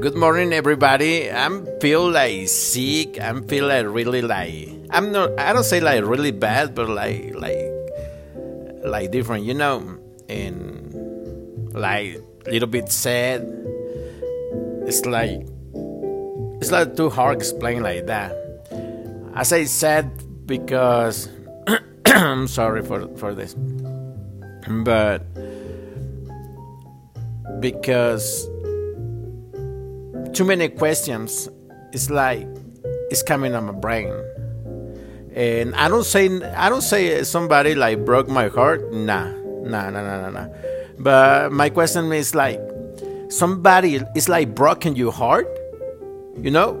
Good morning, everybody. I'm feel like sick. I'm feel like really like I'm not. I don't say like really bad, but like like like different, you know, and like a little bit sad. It's like it's like too hard to explain like that. I say sad because I'm sorry for for this, but because too many questions it's like it's coming on my brain. And i don't say i don't say somebody like broke my heart. Nah nah nah nah nah, nah. but my question is like somebody is like broken your heart you know?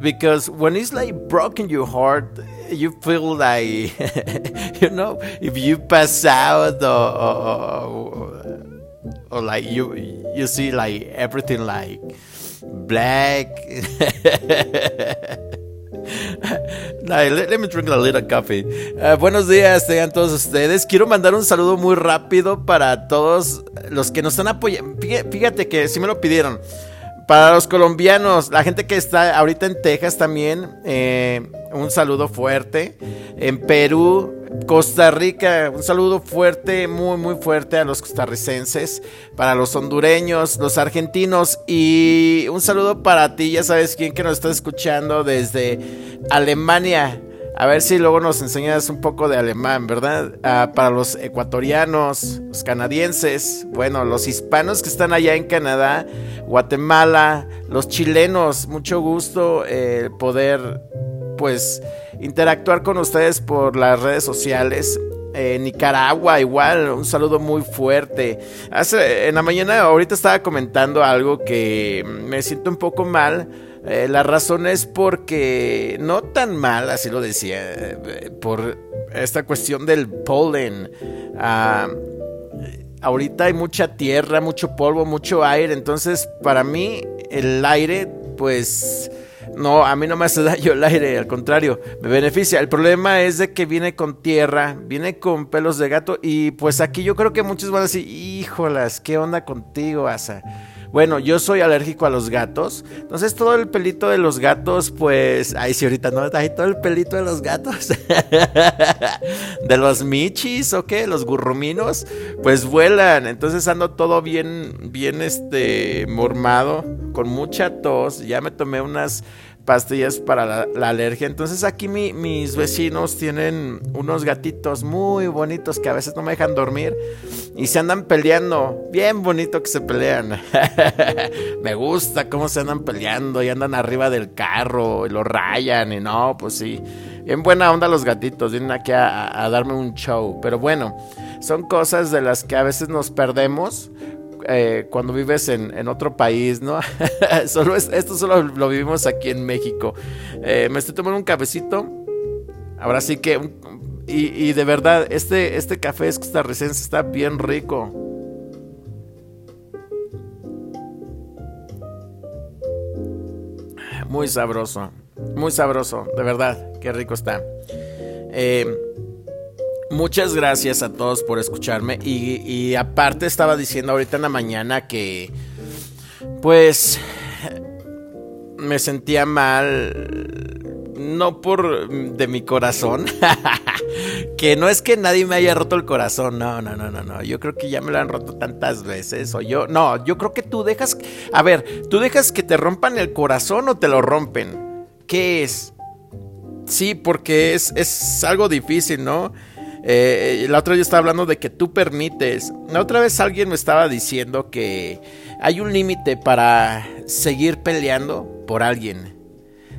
Because when it's like broken your heart you feel like you know if you pass out or, or, or, or like you you see like everything like black. let, me drink a little coffee. Uh, buenos días, tengan todos ustedes. Quiero mandar un saludo muy rápido para todos los que nos están apoyando. Fíjate que si me lo pidieron. Para los colombianos, la gente que está ahorita en Texas también, eh, un saludo fuerte. En Perú, Costa Rica, un saludo fuerte, muy, muy fuerte a los costarricenses, para los hondureños, los argentinos y un saludo para ti, ya sabes quién que nos está escuchando desde Alemania. A ver si luego nos enseñas un poco de alemán, ¿verdad? Ah, para los ecuatorianos, los canadienses, bueno, los hispanos que están allá en Canadá, Guatemala, los chilenos, mucho gusto eh, poder, pues, interactuar con ustedes por las redes sociales. Eh, Nicaragua, igual, un saludo muy fuerte. Hace, en la mañana, ahorita estaba comentando algo que me siento un poco mal eh, la razón es porque no tan mal, así lo decía, eh, por esta cuestión del polen. Ah, ahorita hay mucha tierra, mucho polvo, mucho aire, entonces para mí el aire, pues... No, a mí no me hace daño el aire, al contrario, me beneficia. El problema es de que viene con tierra, viene con pelos de gato y pues aquí yo creo que muchos van a decir, híjolas, ¿qué onda contigo, Asa? Bueno, yo soy alérgico a los gatos. Entonces todo el pelito de los gatos, pues... Ay, sí, ahorita no, ahí todo el pelito de los gatos. de los michis, ¿o qué? Los gurruminos, pues vuelan. Entonces ando todo bien, bien, este, mormado, con mucha tos. Ya me tomé unas pastillas para la, alergia. Entonces aquí mis vecinos tienen unos gatitos muy bonitos que a veces no me dejan dormir y se andan peleando. Bien bonito que se pelean. me gusta cómo se andan peleando y andan arriba del carro y lo rayan y no, pues sí. Bien buena onda los gatitos, vienen aquí a darme un show. Pero bueno, son cosas de las que a veces nos perdemos eh, cuando vives en, otro país, ¿no? solo esto solo lo vivimos aquí en México. Eh, me estoy tomando un cafecito. Ahora sí que... y, de verdad, este, este café es costarricense, está bien rico. Muy sabroso. Muy sabroso, de verdad. Qué rico está. Eh, Muchas gracias a todos por escucharme. Y, aparte estaba diciendo ahorita en la mañana que... Pues... Me sentía mal. No por de mi corazón. que no es que nadie me haya roto el corazón. No, no, no, no, no. Yo creo que ya me lo han roto tantas veces. O yo. No, yo creo que tú dejas. A ver, ¿tú dejas que te rompan el corazón o te lo rompen? ¿Qué es? Sí, porque es, es algo difícil, ¿no? Eh, la otra yo estaba hablando de que tú permites. La otra vez alguien me estaba diciendo que hay un límite para seguir peleando por alguien.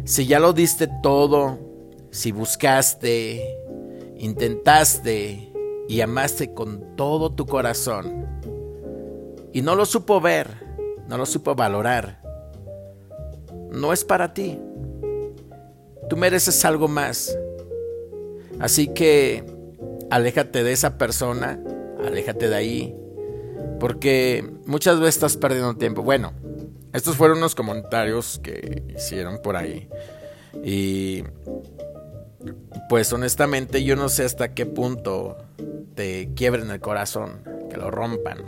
Si ya lo diste todo, si buscaste, intentaste y amaste con todo tu corazón y no lo supo ver, no lo supo valorar, no es para ti. Tú mereces algo más. Así que aléjate de esa persona, aléjate de ahí, porque muchas veces estás perdiendo tiempo. Bueno, estos fueron unos comentarios que hicieron por ahí. Y pues honestamente yo no sé hasta qué punto te quiebren el corazón, que lo rompan.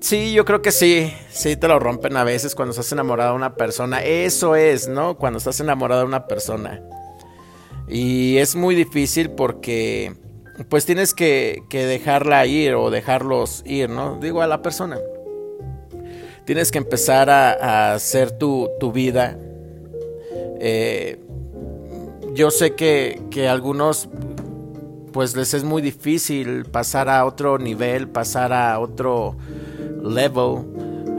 Sí, yo creo que sí. Sí, te lo rompen a veces cuando estás enamorado de una persona. Eso es, ¿no? Cuando estás enamorado de una persona. Y es muy difícil porque pues tienes que, dejarla ir o dejarlos ir, ¿no? Digo a la persona. Tienes que empezar a, hacer tu, vida. Eh, yo sé que, que a algunos pues les es muy difícil pasar a otro nivel, pasar a otro level,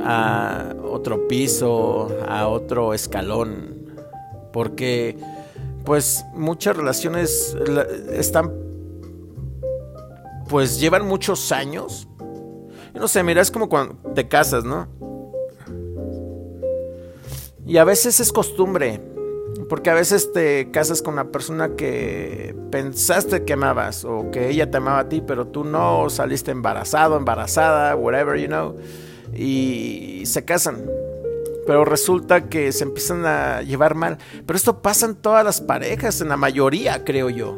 a otro piso, a otro escalón, porque pues muchas relaciones están pues llevan muchos años. no sé, mira, es como cuando te casas, ¿no? Y a veces es costumbre, porque a veces te casas con una persona que pensaste que amabas o que ella te amaba a ti, pero tú no saliste embarazado, embarazada, whatever, you know, y se casan. Pero resulta que se empiezan a llevar mal. Pero esto pasa en todas las parejas, en la mayoría, creo yo.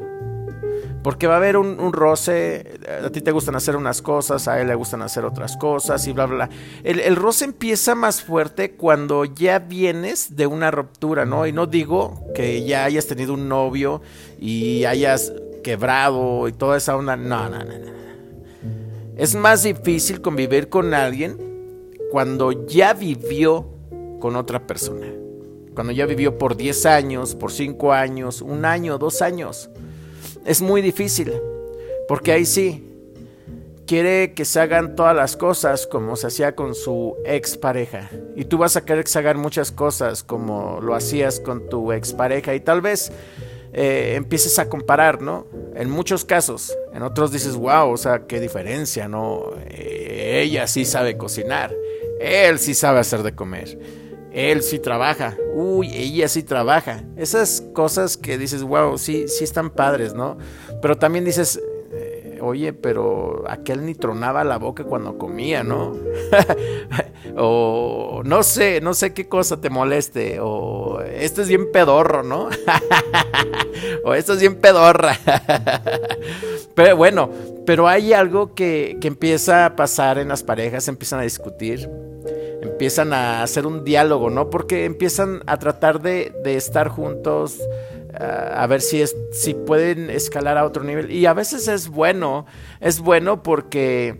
Porque va a haber un, roce, a ti te gustan hacer unas cosas, a él le gustan hacer otras cosas y bla, bla, bla. El, el, roce empieza más fuerte cuando ya vienes de una ruptura, ¿no? Y no digo que ya hayas tenido un novio y hayas quebrado y toda esa onda. No, no, no, no. Es más difícil convivir con alguien cuando ya vivió con otra persona. Cuando ya vivió por 10 años, por 5 años, un año, dos años es muy difícil, porque ahí sí, quiere que se hagan todas las cosas como se hacía con su expareja. Y tú vas a querer que se hagan muchas cosas como lo hacías con tu expareja y tal vez eh, empieces a comparar, ¿no? En muchos casos, en otros dices, wow, o sea, qué diferencia, ¿no? Eh, ella sí sabe cocinar, él sí sabe hacer de comer él sí trabaja, uy, ella sí trabaja. Esas cosas que dices, wow, sí, sí están padres, ¿no? Pero también dices, eh, oye, pero aquel ni tronaba la boca cuando comía, ¿no? o no sé, no sé qué cosa te moleste, o esto es bien pedorro, ¿no? o esto es bien pedorra. pero bueno, pero hay algo que, que empieza a pasar en las parejas, empiezan a discutir empiezan a hacer un diálogo, ¿no? Porque empiezan a tratar de, estar juntos, a ver si, es, si pueden escalar a otro nivel. Y a veces es bueno, es bueno porque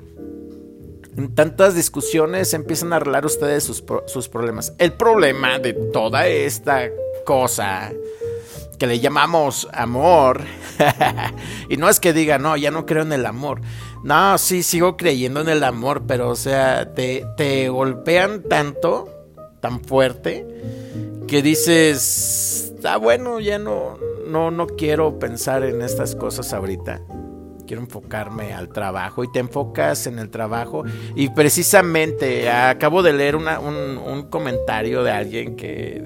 en tantas discusiones empiezan a arreglar ustedes sus, sus problemas. El problema de toda esta cosa que le llamamos amor, y no es que diga, no, ya no creo en el amor. No, sí, sigo creyendo en el amor, pero o sea, te, te golpean tanto, tan fuerte, que dices, ah, bueno, ya no, no, no quiero pensar en estas cosas ahorita. Quiero enfocarme al trabajo y te enfocas en el trabajo. Y precisamente acabo de leer un, un comentario de alguien que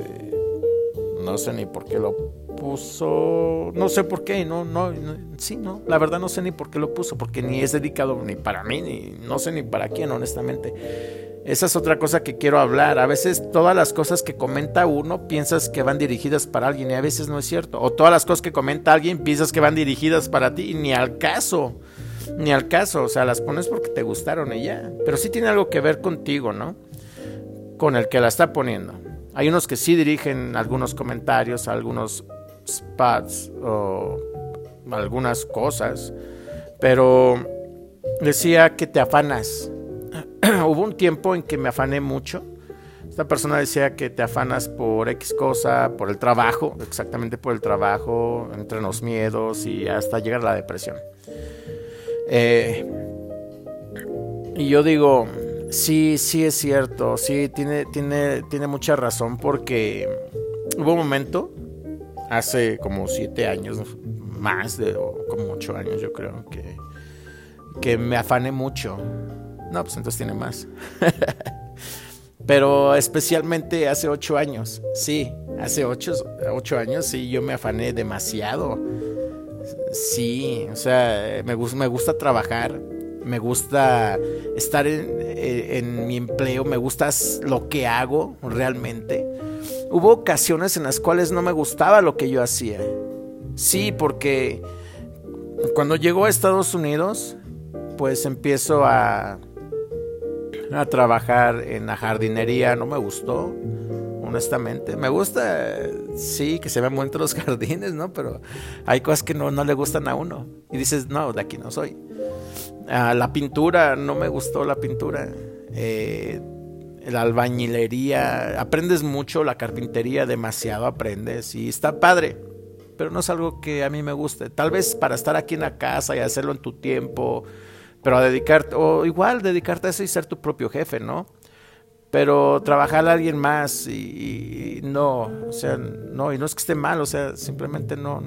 no sé ni por qué lo puso, no sé por qué, no, no, sí, no, la verdad no sé ni por qué lo puso, porque ni es dedicado ni para mí, ni no sé ni para quién, honestamente. Esa es otra cosa que quiero hablar. A veces todas las cosas que comenta uno piensas que van dirigidas para alguien y a veces no es cierto. O todas las cosas que comenta alguien piensas que van dirigidas para ti y ni al caso. Ni al caso. O sea, las pones porque te gustaron y ya. Pero sí tiene algo que ver contigo, ¿no? Con el que la está poniendo. Hay unos que sí dirigen algunos comentarios, algunos spots o algunas cosas, pero decía que te afanas. Hubo un tiempo en que me afané mucho. Esta persona decía que te afanas por X cosa, por el trabajo, exactamente por el trabajo, entre los miedos y hasta llegar a la depresión. Eh, y yo digo, sí, sí es cierto, sí, tiene, tiene, tiene mucha razón porque hubo un momento hace como siete años, más de, como ocho años yo creo, que, que me afané mucho. No, pues entonces tiene más. Pero especialmente hace ocho años, sí, hace ocho, ocho años sí, yo me afané demasiado. Sí, o sea, me, gusta, me gusta trabajar, me gusta estar en, en mi empleo, me gusta lo que hago realmente Hubo ocasiones en las cuales no me gustaba lo que yo hacía. Sí, porque cuando llego a Estados Unidos, pues empiezo a, a trabajar en la jardinería, no me gustó, honestamente. Me gusta, sí, que se vean bonitos los jardines, ¿no? Pero hay cosas que no, no le gustan a uno. Y dices, no, de aquí no soy. Ah, la pintura, no me gustó la pintura. Eh, la albañilería, aprendes mucho, la carpintería, demasiado aprendes y está padre, pero no es algo que a mí me guste. Tal vez para estar aquí en la casa y hacerlo en tu tiempo, pero a dedicarte, o igual dedicarte a eso y ser tu propio jefe, ¿no? Pero trabajar a alguien más y, no, o sea, no, y no es que esté mal, o sea, simplemente no,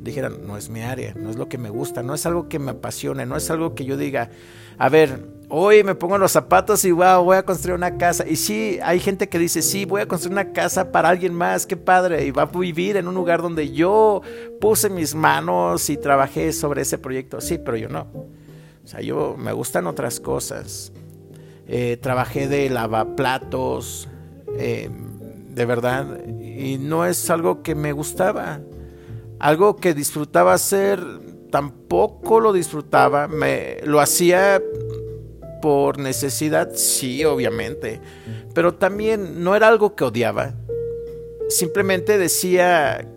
dijeran, no es mi área, no es lo que me gusta, no es algo que me apasione, no es algo que yo diga, a ver, hoy me pongo los zapatos y wow, voy a construir una casa. Y sí, hay gente que dice, sí, voy a construir una casa para alguien más, qué padre, y va a vivir en un lugar donde yo puse mis manos y trabajé sobre ese proyecto. Sí, pero yo no. O sea, yo me gustan otras cosas. Eh, trabajé de lavaplatos, eh, de verdad, y no es algo que me gustaba algo que disfrutaba hacer, tampoco lo disfrutaba, me lo hacía por necesidad, sí, obviamente, pero también no era algo que odiaba. Simplemente decía,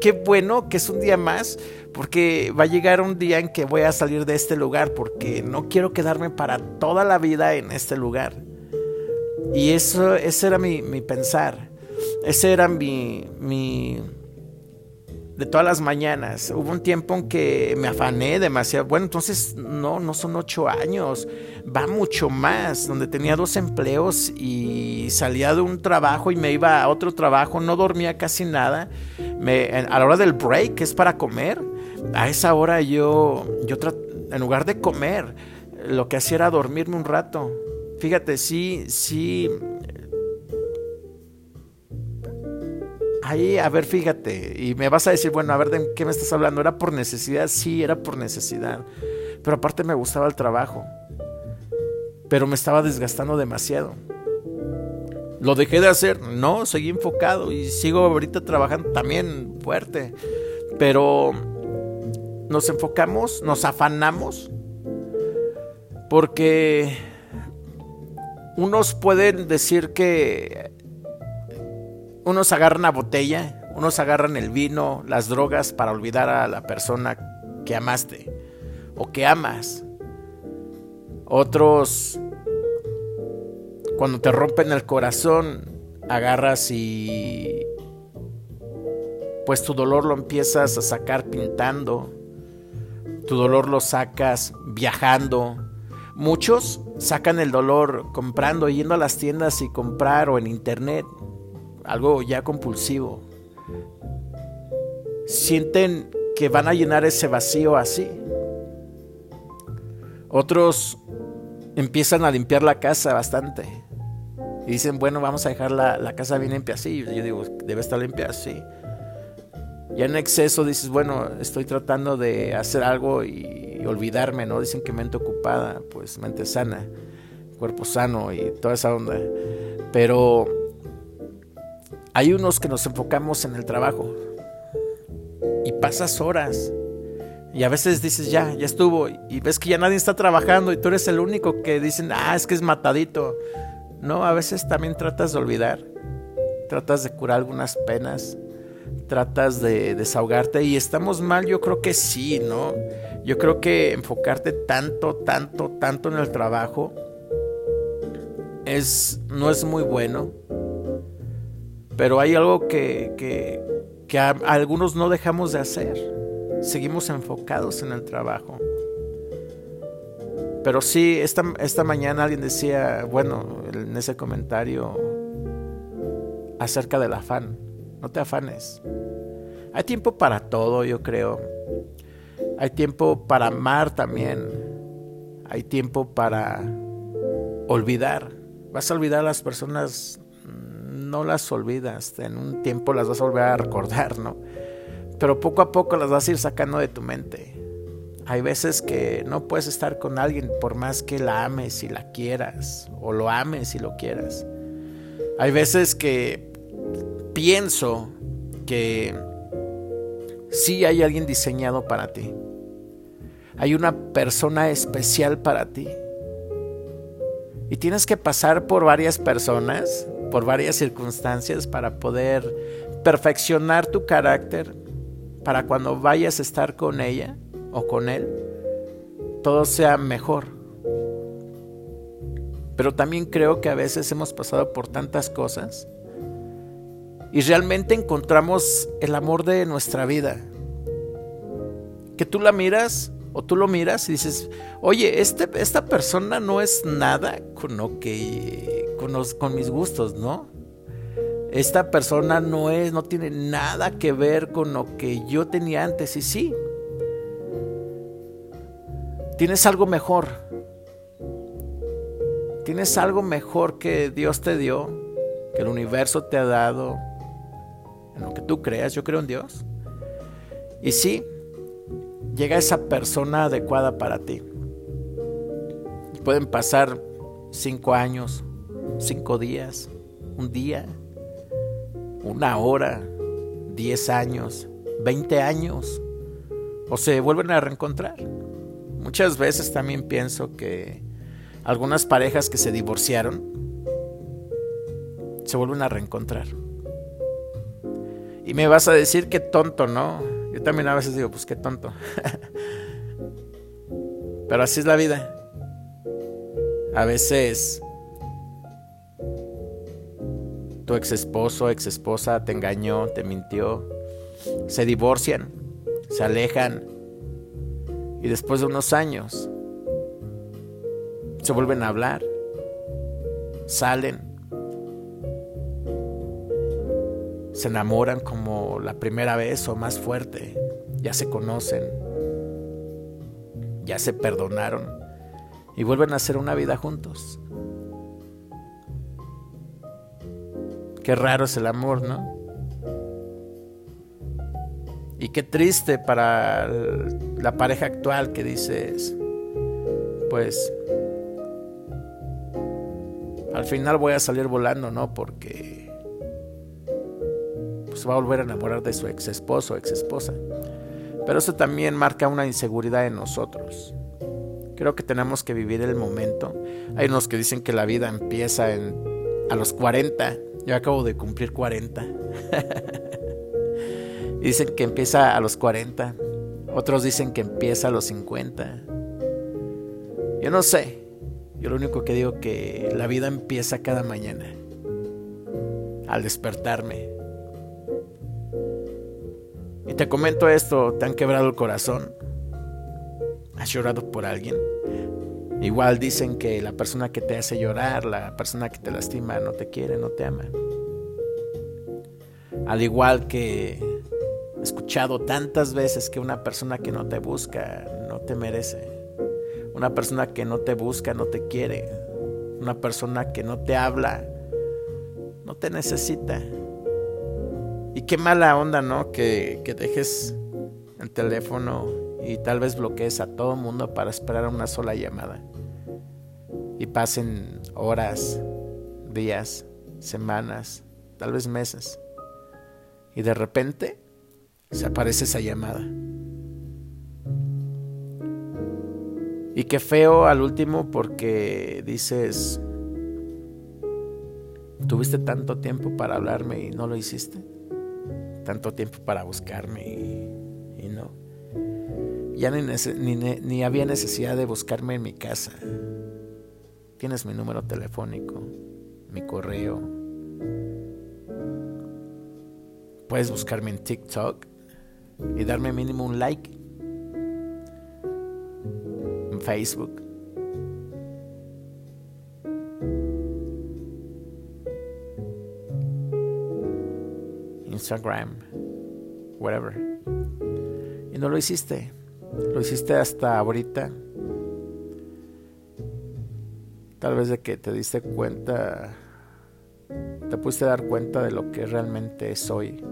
qué bueno que es un día más, porque va a llegar un día en que voy a salir de este lugar, porque no quiero quedarme para toda la vida en este lugar. Y eso, ese era mi, mi pensar, ese era mi, mi, de todas las mañanas. Hubo un tiempo en que me afané demasiado. Bueno, entonces no, no son ocho años, va mucho más, donde tenía dos empleos y salía de un trabajo y me iba a otro trabajo, no dormía casi nada. Me, a la hora del break, que es para comer, a esa hora yo, yo en lugar de comer, lo que hacía era dormirme un rato. Fíjate, sí, sí, ahí, a ver, fíjate, y me vas a decir, bueno, a ver, ¿de qué me estás hablando? ¿Era por necesidad? Sí, era por necesidad. Pero aparte me gustaba el trabajo. Pero me estaba desgastando demasiado. ¿Lo dejé de hacer? No, seguí enfocado y sigo ahorita trabajando también fuerte. Pero nos enfocamos, nos afanamos, porque unos pueden decir que unos agarran la botella, unos agarran el vino, las drogas para olvidar a la persona que amaste o que amas. Otros, cuando te rompen el corazón, agarras y pues tu dolor lo empiezas a sacar pintando, tu dolor lo sacas viajando. Muchos sacan el dolor comprando, yendo a las tiendas y comprar o en internet algo ya compulsivo. Sienten que van a llenar ese vacío así. Otros empiezan a limpiar la casa bastante. Y dicen, bueno, vamos a dejar la, casa bien limpia así. Yo digo, debe estar limpia así. Ya en exceso dices, bueno, estoy tratando de hacer algo y, olvidarme, ¿no? Dicen que mente ocupada, pues mente sana, cuerpo sano y toda esa onda. Pero hay unos que nos enfocamos en el trabajo. Y pasas horas. Y a veces dices ya, ya estuvo y ves que ya nadie está trabajando y tú eres el único que dicen, ah, es que es matadito. No, a veces también tratas de olvidar, tratas de curar algunas penas, tratas de desahogarte. Y estamos mal, yo creo que sí, ¿no? Yo creo que enfocarte tanto, tanto, tanto en el trabajo es, no es muy bueno pero hay algo que, algunos no dejamos de hacer. Seguimos enfocados en el trabajo. Pero sí, esta, esta mañana alguien decía, bueno, en ese comentario acerca del afán. No te afanes. Hay tiempo para todo, yo creo. Hay tiempo para amar también. Hay tiempo para olvidar. Vas a olvidar a las personas no las olvidas, en un tiempo las vas a volver a recordar, ¿no? Pero poco a poco las vas a ir sacando de tu mente. Hay veces que no puedes estar con alguien por más que la ames y la quieras, o lo ames y lo quieras. Hay veces que pienso que sí hay alguien diseñado para ti. Hay una persona especial para ti. Y tienes que pasar por varias personas, por varias circunstancias para poder perfeccionar tu carácter, para cuando vayas a estar con ella o con él, todo sea mejor. Pero también creo que a veces hemos pasado por tantas cosas y realmente encontramos el amor de nuestra vida. Que tú la miras o tú lo miras y dices, oye, este, esta persona no es nada con lo que, con, con mis gustos, ¿no? Esta persona no es, no tiene nada que ver con lo que yo tenía antes. Y sí, tienes algo mejor. Tienes algo mejor que Dios te dio, que el universo te ha dado, en lo que tú creas. Yo creo en Dios. Y sí, llega esa persona adecuada para ti. Pueden pasar cinco años, cinco días, un día, una hora, diez años, veinte años, o se vuelven a reencontrar. Muchas veces también pienso que algunas parejas que se divorciaron se vuelven a reencontrar. Y me vas a decir que tonto, ¿no? Yo también a veces digo, pues qué tonto. Pero así es la vida. A veces tu ex esposo, ex esposa te engañó, te mintió, se divorcian, se alejan y después de unos años se vuelven a hablar, salen, se enamoran como la primera vez o más fuerte, ya se conocen, ya se perdonaron y vuelven a hacer una vida juntos. Qué raro es el amor, ¿no? Y qué triste para la pareja actual que dices, pues al final voy a salir volando, ¿no? Porque va a volver a enamorar de su ex esposo o ex esposa. Pero eso también marca una inseguridad en nosotros. Creo que tenemos que vivir el momento. Hay unos que dicen que la vida empieza en, a los 40. Yo acabo de cumplir 40. dicen que empieza a los 40. Otros dicen que empieza a los 50. Yo no sé. Yo lo único que digo que la vida empieza cada mañana. Al despertarme. Y te comento esto, ¿te han quebrado el corazón? ¿Has llorado por alguien? Igual dicen que la persona que te hace llorar, la persona que te lastima, no te quiere, no te ama. Al igual que he escuchado tantas veces que una persona que no te busca no te merece. Una persona que no te busca no te quiere. Una persona que no te habla no te necesita. Y qué mala onda, ¿no? Que, dejes el teléfono y tal vez bloquees a todo mundo para esperar una sola llamada. Y pasen horas, días, semanas, tal vez meses. Y de repente se aparece esa llamada. Y qué feo al último porque dices, tuviste tanto tiempo para hablarme y no lo hiciste tanto tiempo para buscarme y, no. Ya ni, ni, había necesidad de buscarme en mi casa. Tienes mi número telefónico, mi correo. Puedes buscarme en TikTok y darme mínimo un like. En Facebook. Instagram, whatever. Y no lo hiciste. Lo hiciste hasta ahorita. Tal vez de que te diste cuenta, te pudiste dar cuenta de lo que realmente soy.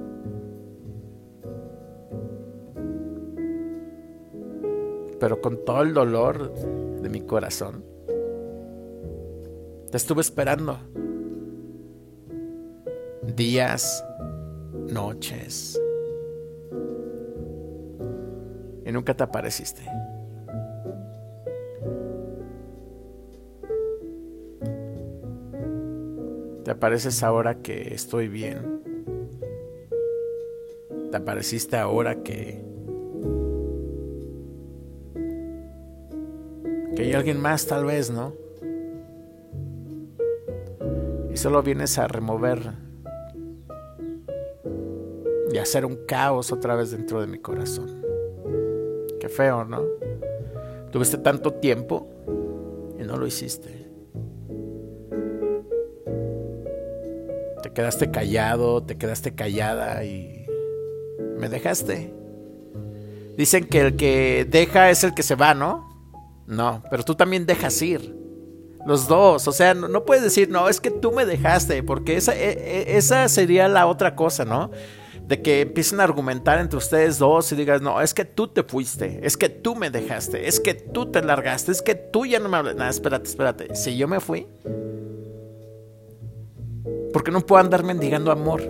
Pero con todo el dolor de mi corazón, te estuve esperando. Días, noches. Y nunca te apareciste. Te apareces ahora que estoy bien. Te apareciste ahora que... Que hay alguien más tal vez, ¿no? Y solo vienes a remover hacer un caos otra vez dentro de mi corazón. Qué feo, ¿no? Tuviste tanto tiempo y no lo hiciste. Te quedaste callado, te quedaste callada y me dejaste. Dicen que el que deja es el que se va, ¿no? No, pero tú también dejas ir. Los dos, o sea, no, puedes decir, no, es que tú me dejaste, porque esa, e, e, esa sería la otra cosa, ¿no? De que empiecen a argumentar entre ustedes dos y digas, no, es que tú te fuiste, es que tú me dejaste, es que tú te largaste, es que tú ya no me hablas. Nada, espérate, espérate. Si yo me fui, ¿por qué no puedo andar mendigando amor?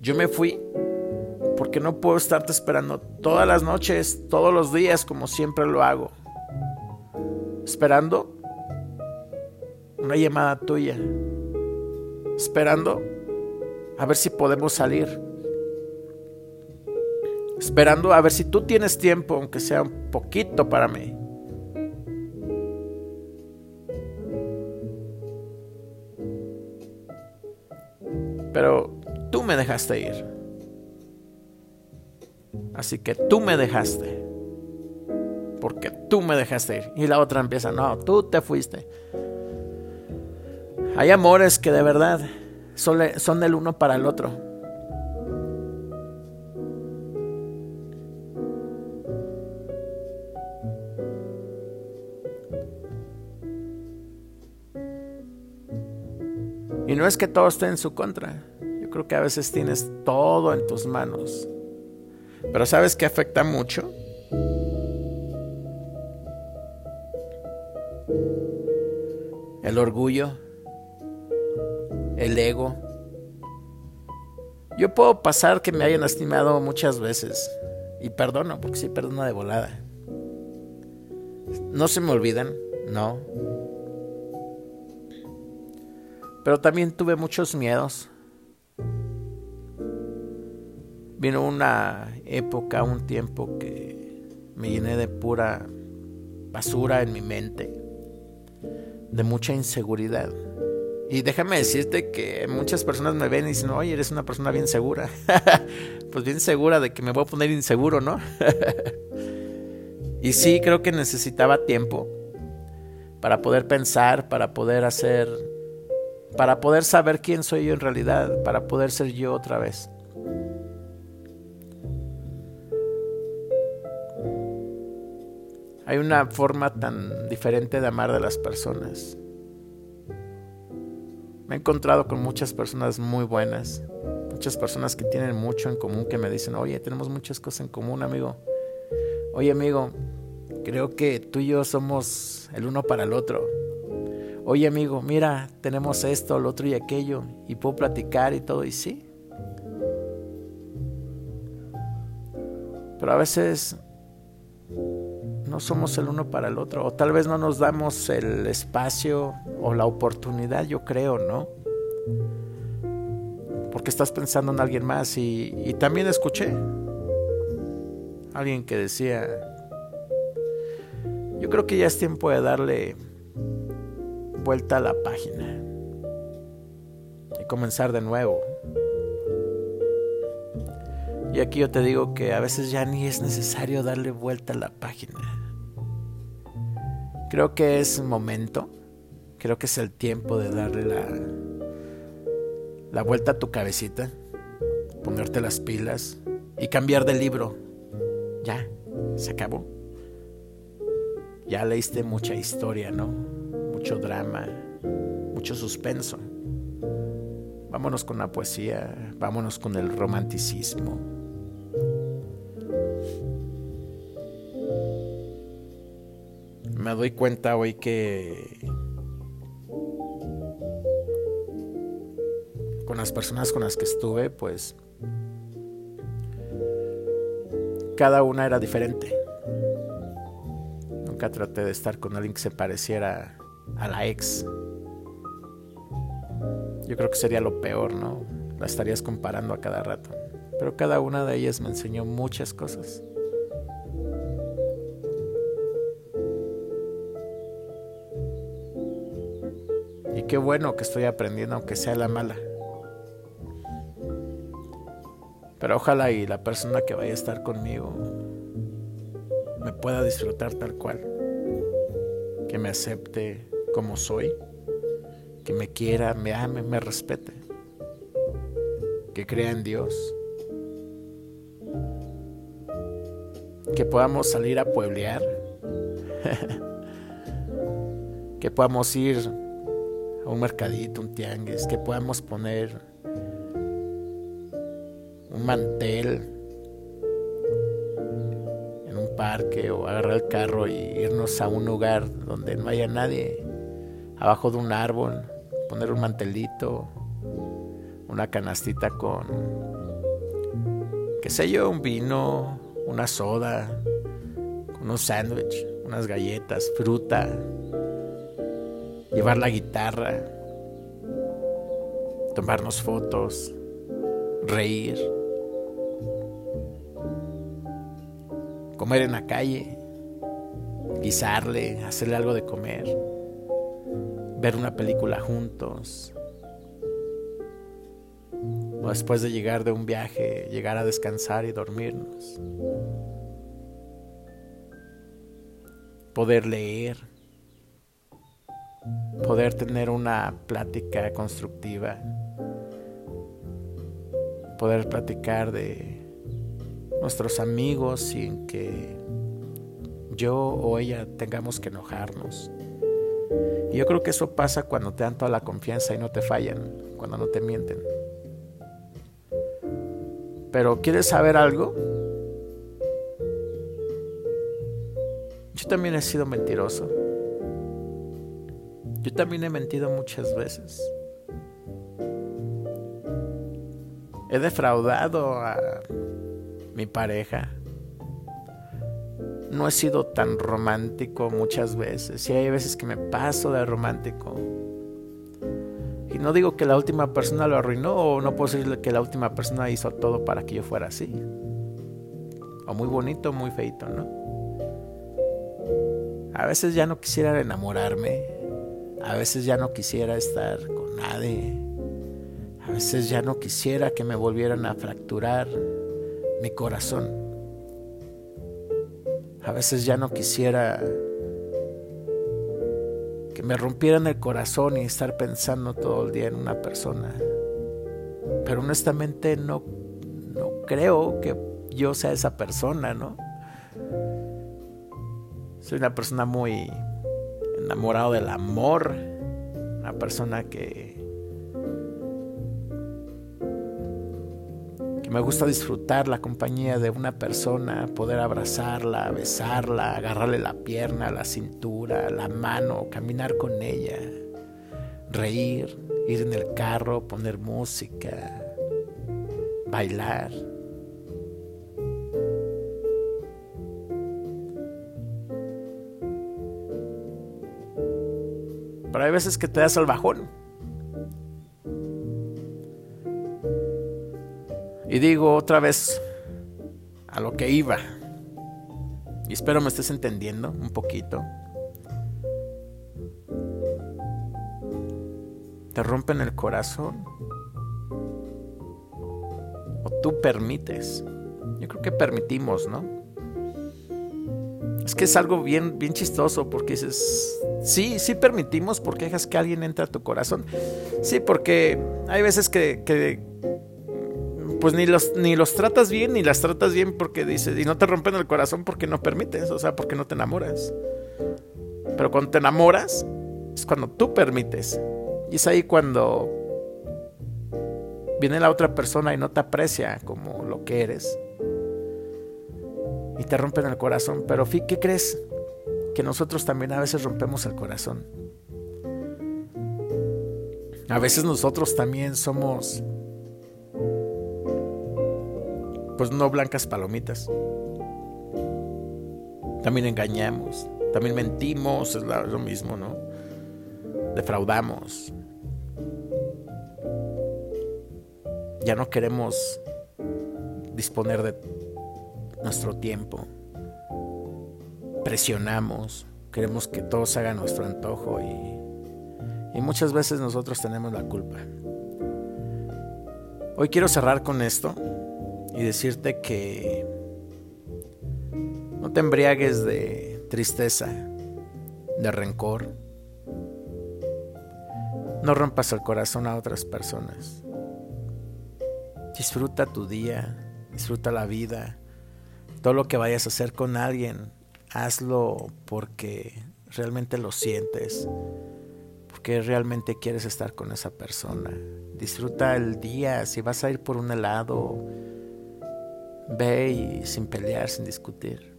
Yo me fui porque no puedo estarte esperando todas las noches, todos los días, como siempre lo hago. Esperando una llamada tuya. Esperando a ver si podemos salir. Esperando a ver si tú tienes tiempo, aunque sea un poquito para mí. Pero tú me dejaste ir. Así que tú me dejaste. Porque tú me dejaste ir. Y la otra empieza, no, tú te fuiste. Hay amores que de verdad son, el uno para el otro. Y no es que todo esté en su contra. Yo creo que a veces tienes todo en tus manos. Pero ¿sabes qué afecta mucho? El orgullo el ego. Yo puedo pasar que me hayan lastimado muchas veces y perdono, porque sí perdono de volada. No se me olvidan, no. Pero también tuve muchos miedos. Vino una época, un tiempo que me llené de pura basura en mi mente, de mucha inseguridad. Y déjame decirte que muchas personas me ven y dicen, oye, eres una persona bien segura. pues bien segura de que me voy a poner inseguro, ¿no? y sí, creo que necesitaba tiempo para poder pensar, para poder hacer, para poder saber quién soy yo en realidad, para poder ser yo otra vez. Hay una forma tan diferente de amar de las personas. Me he encontrado con muchas personas muy buenas, muchas personas que tienen mucho en común, que me dicen, oye, tenemos muchas cosas en común, amigo. Oye, amigo, creo que tú y yo somos el uno para el otro. Oye, amigo, mira, tenemos esto, lo otro y aquello, y puedo platicar y todo, y sí. Pero a veces no somos el uno para el otro, o tal vez no nos damos el espacio o la oportunidad, yo creo, ¿no? Porque estás pensando en alguien más y, también escuché alguien que decía, yo creo que ya es tiempo de darle vuelta a la página y comenzar de nuevo. Y aquí yo te digo que a veces ya ni es necesario darle vuelta a la página. Creo que es momento, creo que es el tiempo de darle la, la vuelta a tu cabecita, ponerte las pilas y cambiar de libro. Ya, se acabó. Ya leíste mucha historia, ¿no? Mucho drama, mucho suspenso. Vámonos con la poesía, vámonos con el romanticismo. Me doy cuenta hoy que con las personas con las que estuve, pues cada una era diferente. Nunca traté de estar con alguien que se pareciera a la ex. yo creo que sería lo peor, ¿no? La estarías comparando a cada rato. Pero cada una de ellas me enseñó muchas cosas. Qué bueno que estoy aprendiendo, aunque sea la mala. Pero ojalá y la persona que vaya a estar conmigo me pueda disfrutar tal cual. Que me acepte como soy. Que me quiera, me ame, me respete. Que crea en Dios. Que podamos salir a pueblear. que podamos ir a un mercadito, un tianguis, que podamos poner un mantel en un parque o agarrar el carro y irnos a un lugar donde no haya nadie, abajo de un árbol, poner un mantelito, una canastita con, qué sé yo, un vino, una soda, un sándwich, unas galletas, fruta, llevar la guitarra, tomarnos fotos, reír, comer en la calle, guisarle, hacerle algo de comer, ver una película juntos. O después de llegar de un viaje, llegar a descansar y dormirnos. Poder leer poder tener una plática constructiva, poder platicar de nuestros amigos sin que yo o ella tengamos que enojarnos. Y yo creo que eso pasa cuando te dan toda la confianza y no te fallan, cuando no te mienten. Pero ¿quieres saber algo? Yo también he sido mentiroso. Yo también he mentido muchas veces. He defraudado a mi pareja. No he sido tan romántico muchas veces. Y hay veces que me paso de romántico. Y no digo que la última persona lo arruinó o no puedo decirle que la última persona hizo todo para que yo fuera así. O muy bonito, muy feito, ¿no? A veces ya no quisiera enamorarme. A veces ya no quisiera estar con nadie. A veces ya no quisiera que me volvieran a fracturar mi corazón. A veces ya no quisiera que me rompieran el corazón y estar pensando todo el día en una persona. Pero honestamente no, no creo que yo sea esa persona, ¿no? Soy una persona muy enamorado del amor, una persona que, que me gusta disfrutar la compañía de una persona, poder abrazarla, besarla, agarrarle la pierna, la cintura, la mano, caminar con ella, reír, ir en el carro, poner música, bailar. Pero hay veces que te das al bajón. Y digo otra vez a lo que iba. Y espero me estés entendiendo un poquito. Te rompen el corazón. O tú permites. Yo creo que permitimos, ¿no? Es que es algo bien, bien chistoso porque dices, sí, sí permitimos porque dejas que alguien entre a tu corazón. Sí, porque hay veces que, pues ni los, ni los tratas bien ni las tratas bien porque dices, y no te rompen el corazón porque no permites, o sea, porque no te enamoras. Pero cuando te enamoras es cuando tú permites. Y es ahí cuando viene la otra persona y no te aprecia como lo que eres y te rompen el corazón. Pero ¿qué crees? Que nosotros también a veces rompemos el corazón. A veces nosotros también somos, pues no blancas palomitas. También engañamos, también mentimos, es lo mismo, ¿no? Defraudamos. ya no queremos disponer de nuestro tiempo. Presionamos, queremos que todos hagan nuestro antojo y, y muchas veces nosotros tenemos la culpa. Hoy quiero cerrar con esto y decirte que no te embriagues de tristeza, de rencor. No rompas el corazón a otras personas. Disfruta tu día, disfruta la vida. Todo lo que vayas a hacer con alguien, hazlo porque realmente lo sientes, porque realmente quieres estar con esa persona. Disfruta el día, si vas a ir por un helado, ve y sin pelear, sin discutir.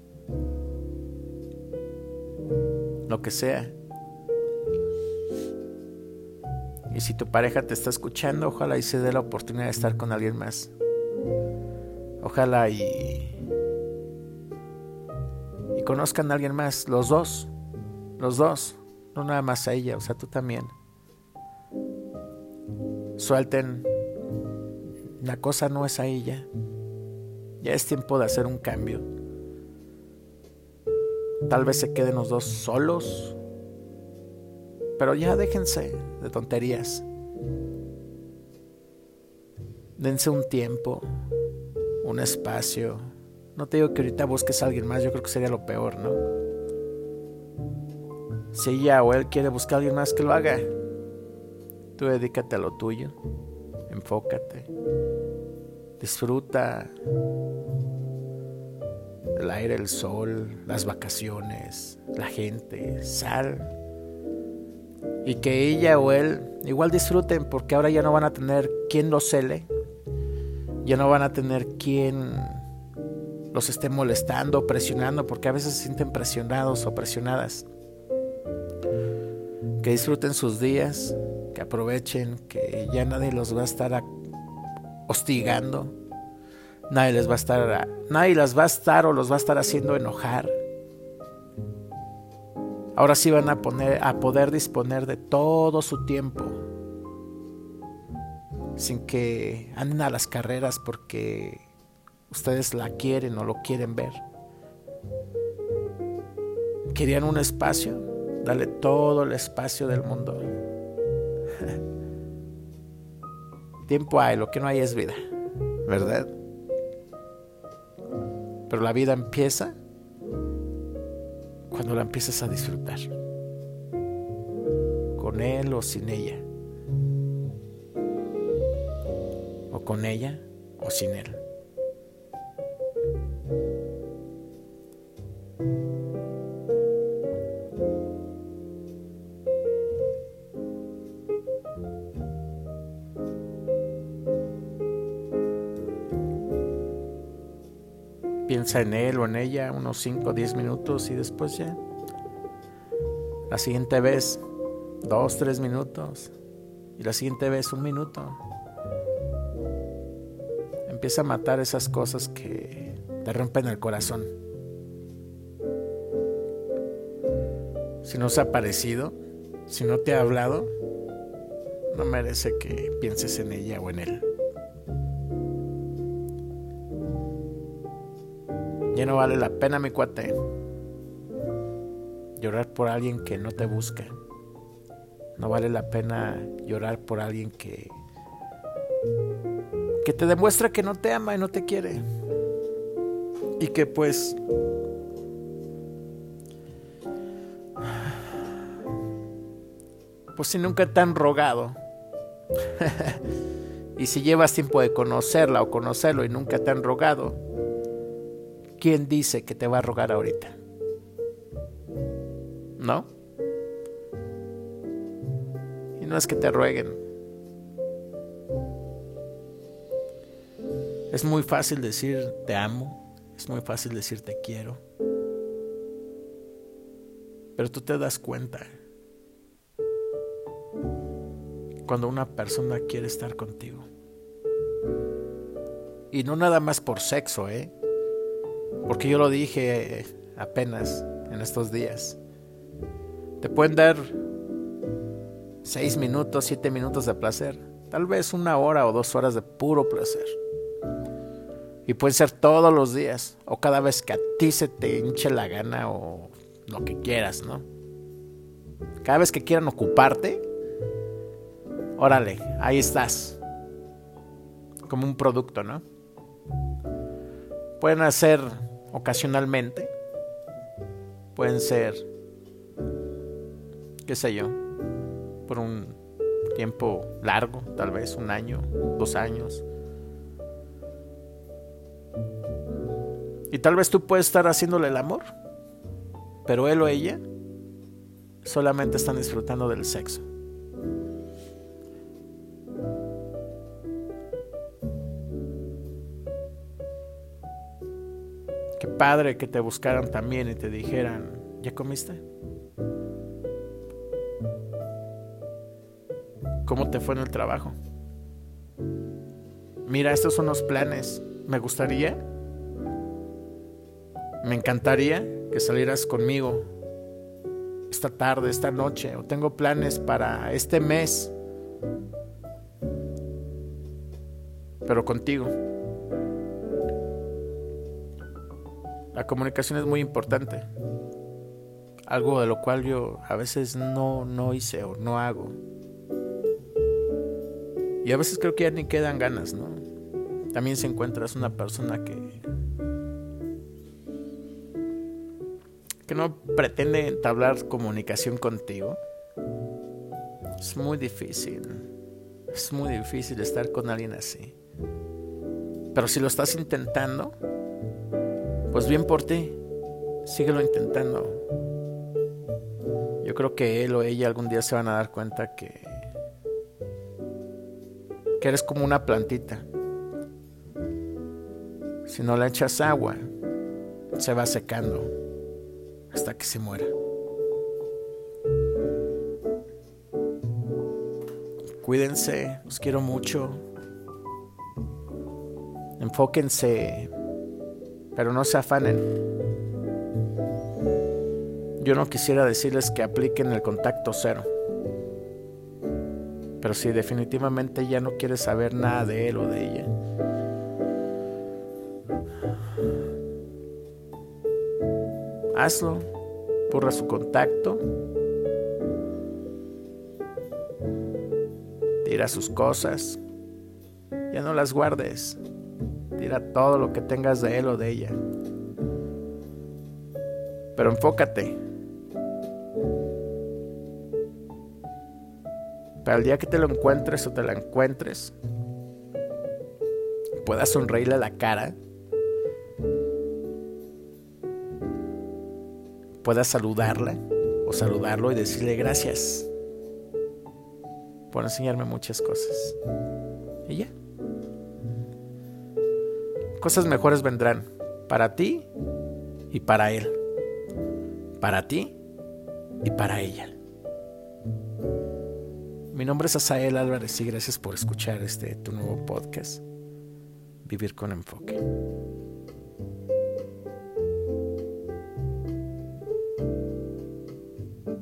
Lo que sea. Y si tu pareja te está escuchando, ojalá y se dé la oportunidad de estar con alguien más. Ojalá y, conozcan a alguien más, los dos, los dos, no nada más a ella, o sea, tú también. Suelten, la cosa no es a ella, ya es tiempo de hacer un cambio. Tal vez se queden los dos solos pero ya déjense de tonterías. Dense un tiempo, un espacio. No te digo que ahorita busques a alguien más, yo creo que sería lo peor, ¿no? Si ella o él quiere buscar a alguien más, que lo haga. Tú dedícate a lo tuyo, enfócate, disfruta el aire, el sol, las vacaciones, la gente, sal, y que ella o él igual disfruten porque ahora ya no van a tener quien los cele, ya no van a tener quien los esté molestando, presionando, porque a veces se sienten presionados o presionadas. Que disfruten sus días, que aprovechen, que ya nadie los va a estar hostigando, nadie les va a estar, nadie las va a estar o los va a estar haciendo enojar Ahora sí van a, poner, a poder disponer de todo su tiempo sin que anden a las carreras porque ustedes la quieren o lo quieren ver. Querían un espacio, dale todo el espacio del mundo. Tiempo hay, lo que no hay es vida, ¿verdad? Pero la vida empieza cuando la empiezas a disfrutar, con él o sin ella, o con ella o sin él. En él o en ella unos 5 o 10 minutos y después ya. La siguiente vez, 2, 3 minutos. Y la siguiente vez, un minuto. Empieza a matar esas cosas que te rompen el corazón. Si no se ha parecido, si no te ha hablado, no merece que pienses en ella o en él. Ya no vale la pena, mi cuate, llorar por alguien que no te busca. No vale la pena llorar por alguien que que te demuestra que no te ama y no te quiere. Y que pues pues si nunca te han rogado. y si llevas tiempo de conocerla o conocerlo y nunca te han rogado, ¿quién dice que te va a rogar ahorita? ¿No? Y no es que te rueguen. Es muy fácil decir te amo, es muy fácil decir te quiero. Pero tú te das cuenta cuando una persona quiere estar contigo. Y no nada más por sexo, ¿eh? Porque yo lo dije apenas en estos días. Te pueden dar seis minutos, siete minutos de placer. Tal vez una hora o dos horas de puro placer. Y puede ser todos los días, o cada vez que a ti se te hinche la gana o lo que quieras, ¿no? Cada vez que quieran ocuparte, órale, ahí estás. Como un producto, ¿no? Pueden hacer ocasionalmente. Pueden ser, qué sé yo, por un tiempo largo, tal vez un año, dos años. Y tal vez tú puedes estar haciéndole el amor, pero él o ella solamente están disfrutando del sexo. Padre que te buscaran también y te dijeran, ¿ya comiste? ¿Cómo te fue en el trabajo? Mira, estos son los planes. Me gustaría, me encantaría que salieras conmigo esta tarde, esta noche, o tengo planes para este mes, pero contigo. La comunicación es muy importante. Algo de lo cual yo a veces no, no hice o no hago. Y a veces creo que ya ni quedan ganas, ¿no? También si encuentras una persona que que no pretende entablar comunicación contigo. Es muy difícil. Es muy difícil estar con alguien así. Pero si lo estás intentando, pues bien por ti, síguelo intentando. Yo creo que él o ella algún día se van a dar cuenta que, que eres como una plantita. Si no le echas agua, se va secando hasta que se muera. Cuídense, los quiero mucho. Enfóquense pero no se afanen. Yo no quisiera decirles que apliquen el contacto cero. Pero si definitivamente ya no quieres saber nada de él o de ella, hazlo, borra su contacto, tira sus cosas, ya no las guardes. Tira todo lo que tengas de él o de ella. Pero enfócate. Para el día que te lo encuentres o te la encuentres, puedas sonreírle a la cara. Puedas saludarla o saludarlo y decirle gracias por enseñarme muchas cosas. Y ya cosas mejores vendrán para ti y para él. Para ti y para ella. Mi nombre es Asael Álvarez y gracias por escuchar este tu nuevo podcast, Vivir con Enfoque.